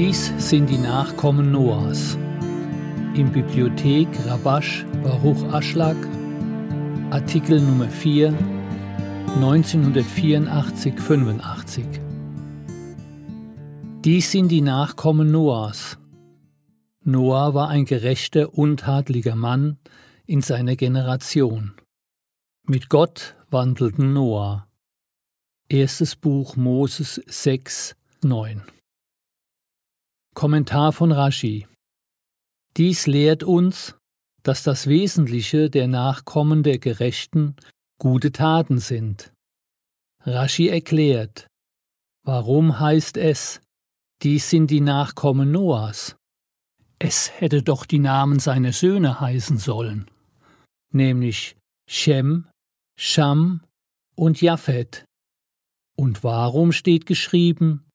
Dies sind die Nachkommen Noahs. Im Bibliothek Rabash Baruch Aschlag, Artikel Nummer 4, 1984-85. Dies sind die Nachkommen Noahs. Noah war ein gerechter, untadliger Mann in seiner Generation. Mit Gott wandelten Noah. Erstes Buch Moses 6, 9. Kommentar von Rashi Dies lehrt uns, dass das Wesentliche der Nachkommen der Gerechten gute Taten sind. Rashi erklärt, warum heißt es, dies sind die Nachkommen Noahs? Es hätte doch die Namen seiner Söhne heißen sollen, nämlich Shem, Sham und Japhet. Und warum steht geschrieben,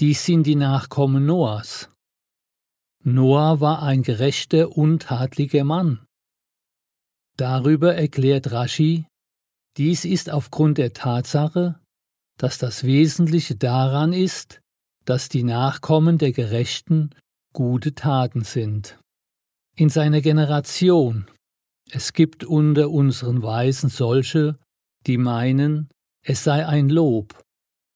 dies sind die Nachkommen Noahs? Noah war ein gerechter, untadliger Mann. Darüber erklärt Rashi, dies ist aufgrund der Tatsache, dass das Wesentliche daran ist, dass die Nachkommen der Gerechten gute Taten sind. In seiner Generation, es gibt unter unseren Weisen solche, die meinen, es sei ein Lob,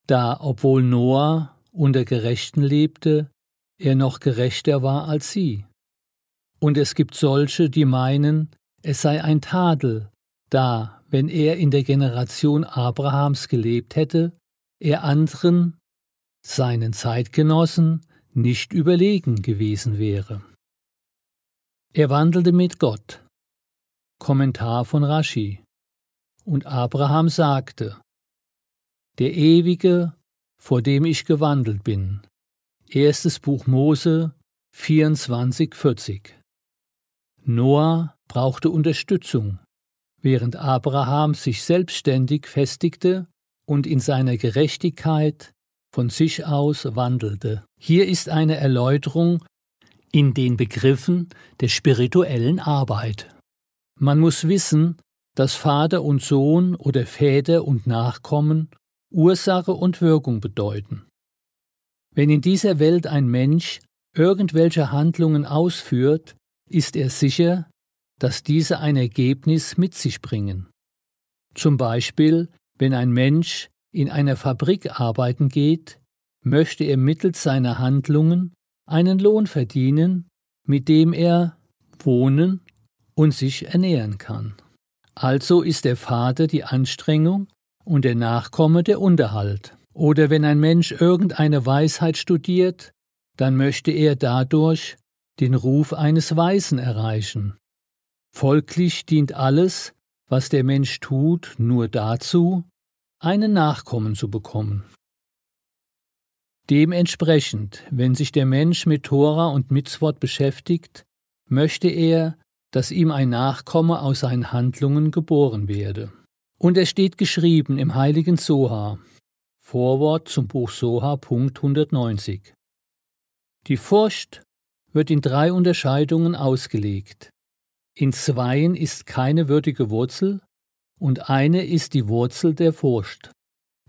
da, obwohl Noah unter Gerechten lebte, er noch gerechter war als sie. Und es gibt solche, die meinen, es sei ein Tadel, da, wenn er in der Generation Abrahams gelebt hätte, er anderen, seinen Zeitgenossen, nicht überlegen gewesen wäre. Er wandelte mit Gott. Kommentar von Rashi. Und Abraham sagte, der Ewige, vor dem ich gewandelt bin. Erstes Buch Mose 24,40 Noah brauchte Unterstützung, während Abraham sich selbstständig festigte und in seiner Gerechtigkeit von sich aus wandelte. Hier ist eine Erläuterung in den Begriffen der spirituellen Arbeit. Man muss wissen, dass Vater und Sohn oder Väter und Nachkommen Ursache und Wirkung bedeuten. Wenn in dieser Welt ein Mensch irgendwelche Handlungen ausführt, ist er sicher, dass diese ein Ergebnis mit sich bringen. Zum Beispiel, wenn ein Mensch in einer Fabrik arbeiten geht, möchte er mittels seiner Handlungen einen Lohn verdienen, mit dem er wohnen und sich ernähren kann. Also ist der Vater die Anstrengung und der Nachkomme der Unterhalt. Oder wenn ein Mensch irgendeine Weisheit studiert, dann möchte er dadurch den Ruf eines Weisen erreichen. Folglich dient alles, was der Mensch tut, nur dazu, einen Nachkommen zu bekommen. Dementsprechend, wenn sich der Mensch mit Tora und Mitzvot beschäftigt, möchte er, dass ihm ein Nachkomme aus seinen Handlungen geboren werde. Und es steht geschrieben im heiligen Soha, Vorwort zum Buch Soha, Punkt 190. Die Furcht wird in drei Unterscheidungen ausgelegt. In zweien ist keine würdige Wurzel und eine ist die Wurzel der Furcht.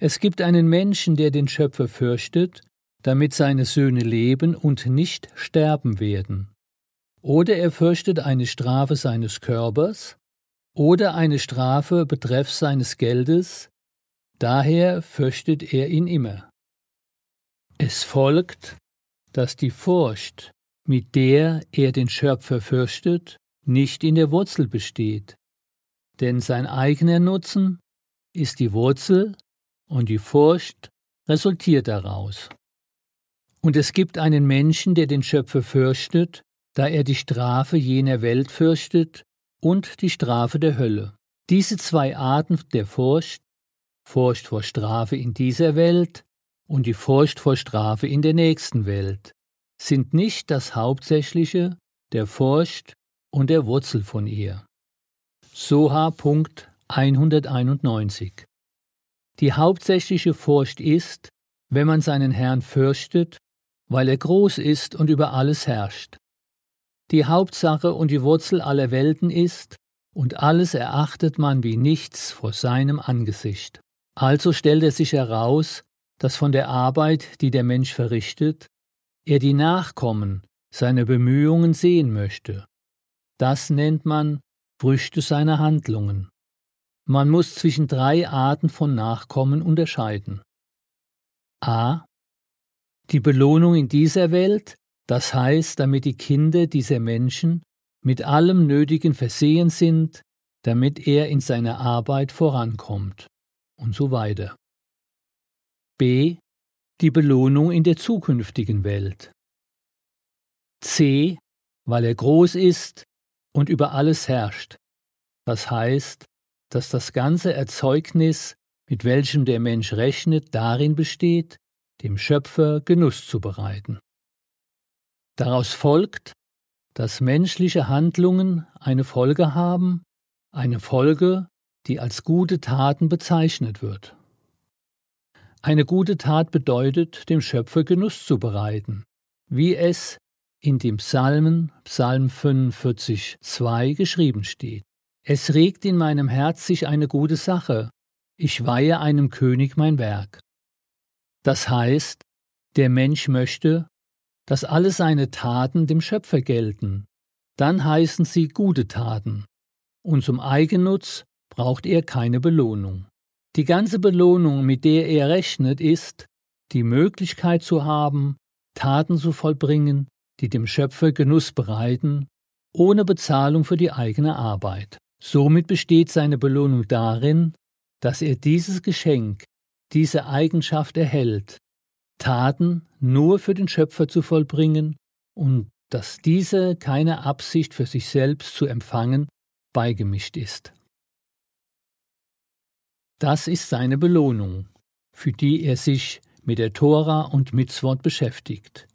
Es gibt einen Menschen, der den Schöpfer fürchtet, damit seine Söhne leben und nicht sterben werden. Oder er fürchtet eine Strafe seines Körpers, oder eine Strafe betreff seines Geldes, daher fürchtet er ihn immer. Es folgt, dass die Furcht, mit der er den Schöpfer fürchtet, nicht in der Wurzel besteht, denn sein eigener Nutzen ist die Wurzel und die Furcht resultiert daraus. Und es gibt einen Menschen, der den Schöpfer fürchtet, da er die Strafe jener Welt fürchtet und die Strafe der Hölle. Diese zwei Arten der Furcht, Furcht vor Strafe in dieser Welt und die Furcht vor Strafe in der nächsten Welt, sind nicht das Hauptsächliche der Furcht und der Wurzel von ihr. Soha Punkt 191 Die hauptsächliche Furcht ist, wenn man seinen Herrn fürchtet, weil er groß ist und über alles herrscht die Hauptsache und die Wurzel aller Welten ist, und alles erachtet man wie nichts vor seinem Angesicht. Also stellt es sich heraus, dass von der Arbeit, die der Mensch verrichtet, er die Nachkommen seiner Bemühungen sehen möchte. Das nennt man Früchte seiner Handlungen. Man muss zwischen drei Arten von Nachkommen unterscheiden. A. Die Belohnung in dieser Welt, das heißt, damit die Kinder dieser Menschen mit allem Nötigen versehen sind, damit er in seiner Arbeit vorankommt und so weiter. B. Die Belohnung in der zukünftigen Welt. C. Weil er groß ist und über alles herrscht. Das heißt, dass das ganze Erzeugnis, mit welchem der Mensch rechnet, darin besteht, dem Schöpfer Genuss zu bereiten. Daraus folgt, dass menschliche Handlungen eine Folge haben, eine Folge, die als gute Taten bezeichnet wird. Eine gute Tat bedeutet, dem Schöpfer Genuss zu bereiten, wie es in dem Psalmen, Psalm 45, 2 geschrieben steht. Es regt in meinem Herz sich eine gute Sache, ich weihe einem König mein Werk. Das heißt, der Mensch möchte, dass alle seine Taten dem Schöpfer gelten, dann heißen sie gute Taten, und zum Eigennutz braucht er keine Belohnung. Die ganze Belohnung, mit der er rechnet, ist, die Möglichkeit zu haben, Taten zu vollbringen, die dem Schöpfer Genuss bereiten, ohne Bezahlung für die eigene Arbeit. Somit besteht seine Belohnung darin, dass er dieses Geschenk, diese Eigenschaft erhält, Taten nur für den Schöpfer zu vollbringen und dass diese keine Absicht für sich selbst zu empfangen beigemischt ist. Das ist seine Belohnung, für die er sich mit der Tora und Mitzvot beschäftigt.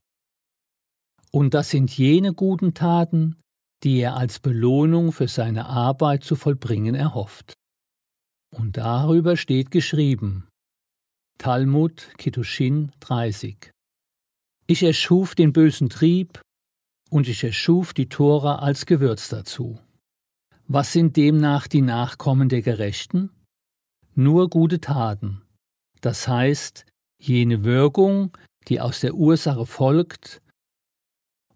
Und das sind jene guten Taten, die er als Belohnung für seine Arbeit zu vollbringen erhofft. Und darüber steht geschrieben Talmud Kiddushin 30 Ich erschuf den bösen Trieb und ich erschuf die Tora als Gewürz dazu. Was sind demnach die Nachkommen der Gerechten? Nur gute Taten, das heißt jene Wirkung, die aus der Ursache folgt,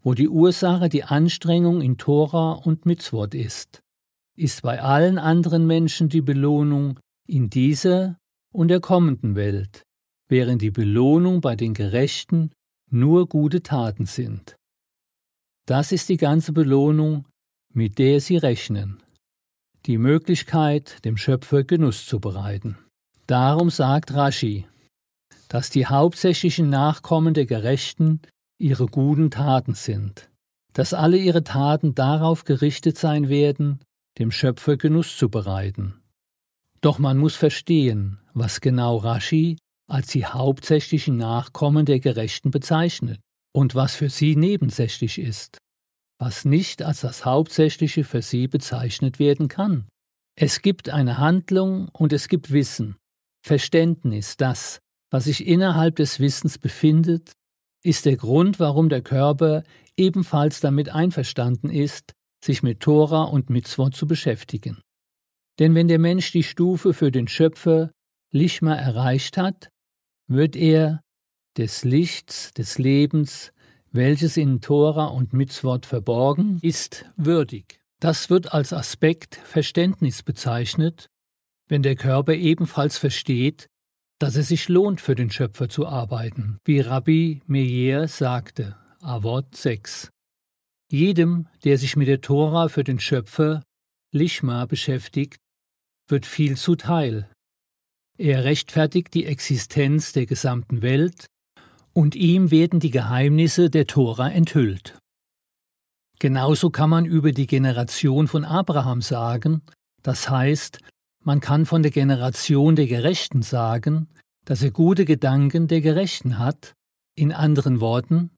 wo die Ursache die Anstrengung in Tora und Mitzvot ist, ist bei allen anderen Menschen die Belohnung in dieser und der kommenden Welt, während die Belohnung bei den Gerechten nur gute Taten sind. Das ist die ganze Belohnung, mit der sie rechnen, die Möglichkeit, dem Schöpfer Genuss zu bereiten. Darum sagt Rashi, dass die hauptsächlichen Nachkommen der Gerechten ihre guten Taten sind, dass alle ihre Taten darauf gerichtet sein werden, dem Schöpfer Genuss zu bereiten. Doch man muss verstehen, was genau Rashi als die hauptsächlichen Nachkommen der Gerechten bezeichnet und was für sie nebensächlich ist, was nicht als das Hauptsächliche für sie bezeichnet werden kann. Es gibt eine Handlung und es gibt Wissen, Verständnis, das, was sich innerhalb des Wissens befindet, ist der Grund, warum der Körper ebenfalls damit einverstanden ist, sich mit Tora und Mitzvot zu beschäftigen. Denn wenn der Mensch die Stufe für den Schöpfer Lichma erreicht hat, wird er des Lichts, des Lebens, welches in Tora und Mitzvot verborgen ist, würdig. Das wird als Aspekt Verständnis bezeichnet, wenn der Körper ebenfalls versteht, dass es sich lohnt, für den Schöpfer zu arbeiten, wie Rabbi Meir sagte, Avot 6. Jedem, der sich mit der Tora für den Schöpfer, Lishma, beschäftigt, wird viel zuteil. Er rechtfertigt die Existenz der gesamten Welt und ihm werden die Geheimnisse der Tora enthüllt. Genauso kann man über die Generation von Abraham sagen, das heißt, man kann von der Generation der Gerechten sagen, dass er gute Gedanken der Gerechten hat, in anderen Worten,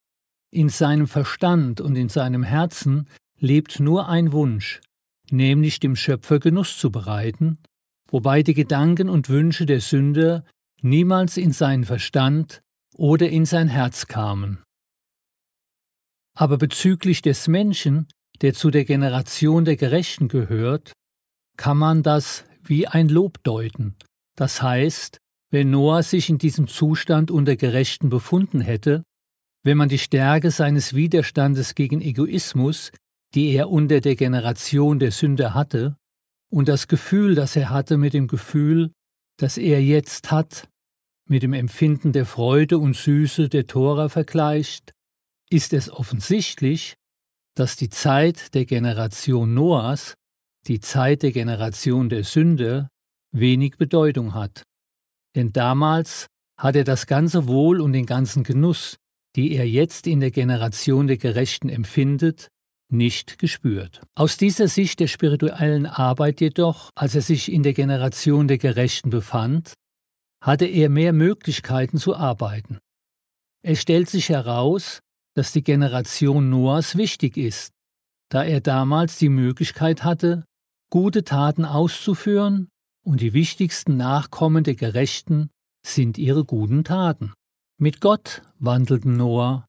in seinem Verstand und in seinem Herzen lebt nur ein Wunsch, nämlich dem Schöpfer Genuss zu bereiten, wobei die Gedanken und Wünsche der Sünder niemals in seinen Verstand oder in sein Herz kamen. Aber bezüglich des Menschen, der zu der Generation der Gerechten gehört, kann man das wie ein Lob deuten. Das heißt, wenn Noah sich in diesem Zustand unter Gerechten befunden hätte, Wenn man die Stärke seines Widerstandes gegen Egoismus, die er unter der Generation der Sünder hatte, und das Gefühl, das er hatte mit dem Gefühl, das er jetzt hat, mit dem Empfinden der Freude und Süße der Tora vergleicht, ist es offensichtlich, dass die Zeit der Generation Noahs, die Zeit der Generation der Sünder, wenig Bedeutung hat. Denn damals hat er das ganze Wohl und den ganzen Genuss, die er jetzt in der Generation der Gerechten empfindet, nicht gespürt. Aus dieser Sicht der spirituellen Arbeit jedoch, als er sich in der Generation der Gerechten befand, hatte er mehr Möglichkeiten zu arbeiten. Es stellt sich heraus, dass die Generation Noahs wichtig ist, da er damals die Möglichkeit hatte, gute Taten auszuführen, und die wichtigsten Nachkommen der Gerechten sind ihre guten Taten. Mit Gott wandelten Noah,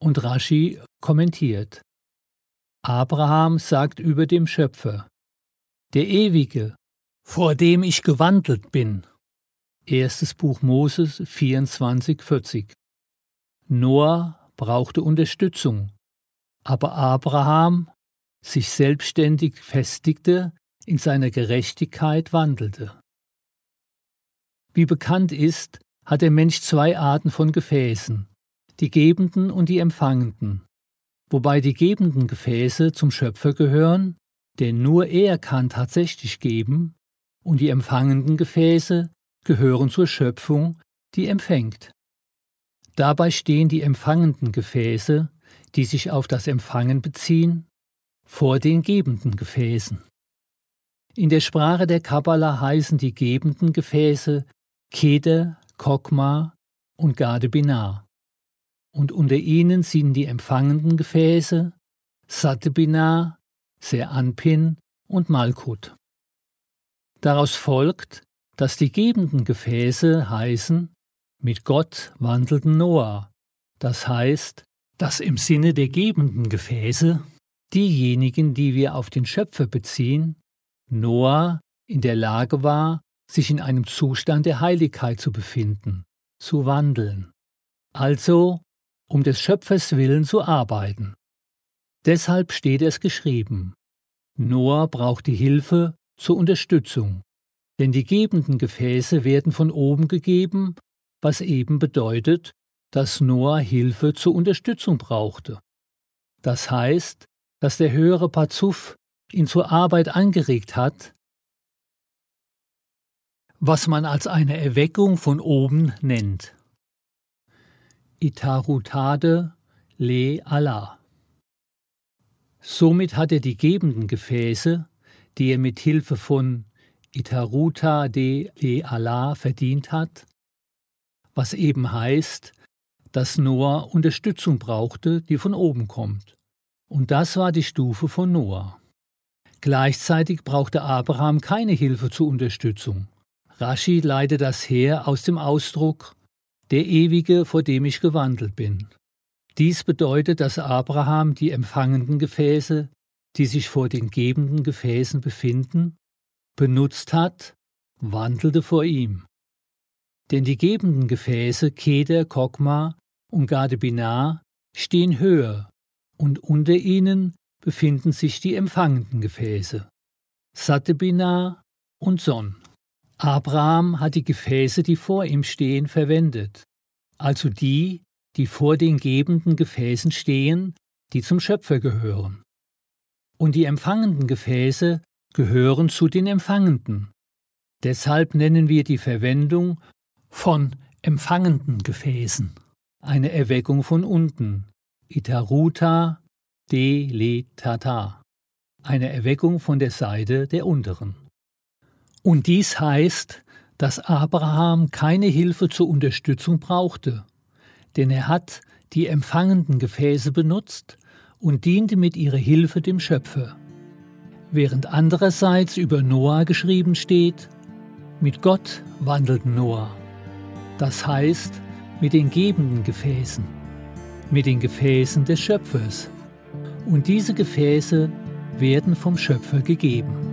und Rashi kommentiert. Abraham sagt über dem Schöpfer, der Ewige, vor dem ich gewandelt bin. Erstes Buch Moses 24, 40. Noah brauchte Unterstützung, aber Abraham sich selbstständig festigte, in seiner Gerechtigkeit wandelte. Wie bekannt ist, hat der Mensch zwei Arten von Gefäßen, die gebenden und die empfangenden, wobei die gebenden Gefäße zum Schöpfer gehören, denn nur er kann tatsächlich geben, und die empfangenden Gefäße gehören zur Schöpfung, die empfängt. Dabei stehen die empfangenden Gefäße, die sich auf das Empfangen beziehen, vor den gebenden Gefäßen. In der Sprache der Kabbala heißen die gebenden Gefäße Keder, Kokma und Gade Binar. Und unter ihnen sind die empfangenden Gefäße Sate Binar, Seanpin und Malkut. Daraus folgt, dass die gebenden Gefäße heißen, mit Gott wandelten Noah, das heißt, dass im Sinne der gebenden Gefäße diejenigen, die wir auf den Schöpfer beziehen, Noah in der Lage war, sich in einem Zustand der Heiligkeit zu befinden, zu wandeln, also um des Schöpfers willen zu arbeiten. Deshalb steht es geschrieben, Noah braucht die Hilfe zur Unterstützung, denn die gebenden Gefäße werden von oben gegeben, was eben bedeutet, dass Noah Hilfe zur Unterstützung brauchte. Das heißt, dass der höhere Pazuf ihn zur Arbeit angeregt hat, was man als eine Erweckung von oben nennt. Itarutade le Allah. Somit hat er die gebenden Gefäße, die er mit Hilfe von Itaruta de le Allah verdient hat, was eben heißt, dass Noah Unterstützung brauchte, die von oben kommt. Und das war die Stufe von Noah. Gleichzeitig brauchte Abraham keine Hilfe zur Unterstützung. Rashi leitet das her aus dem Ausdruck der Ewige, vor dem ich gewandelt bin. Dies bedeutet, dass Abraham die empfangenden Gefäße, die sich vor den gebenden Gefäßen befinden, benutzt hat, wandelte vor ihm. Denn die gebenden Gefäße Keder, Kokma und Gadebinar stehen höher, und unter ihnen befinden sich die empfangenden Gefäße, Satebinar und Son. Abraham hat die Gefäße, die vor ihm stehen, verwendet, also die, die vor den gebenden Gefäßen stehen, die zum Schöpfer gehören. Und die empfangenden Gefäße gehören zu den Empfangenden. Deshalb nennen wir die Verwendung von empfangenden Gefäßen eine Erweckung von unten, Itaruta de le tata, eine Erweckung von der Seite der unteren. Und dies heißt, dass Abraham keine Hilfe zur Unterstützung brauchte, denn er hat die empfangenden Gefäße benutzt und diente mit ihrer Hilfe dem Schöpfer während andererseits über Noah geschrieben steht, mit Gott wandelt Noah, das heißt mit den gebenden Gefäßen, mit den Gefäßen des Schöpfers. Und diese Gefäße werden vom Schöpfer gegeben.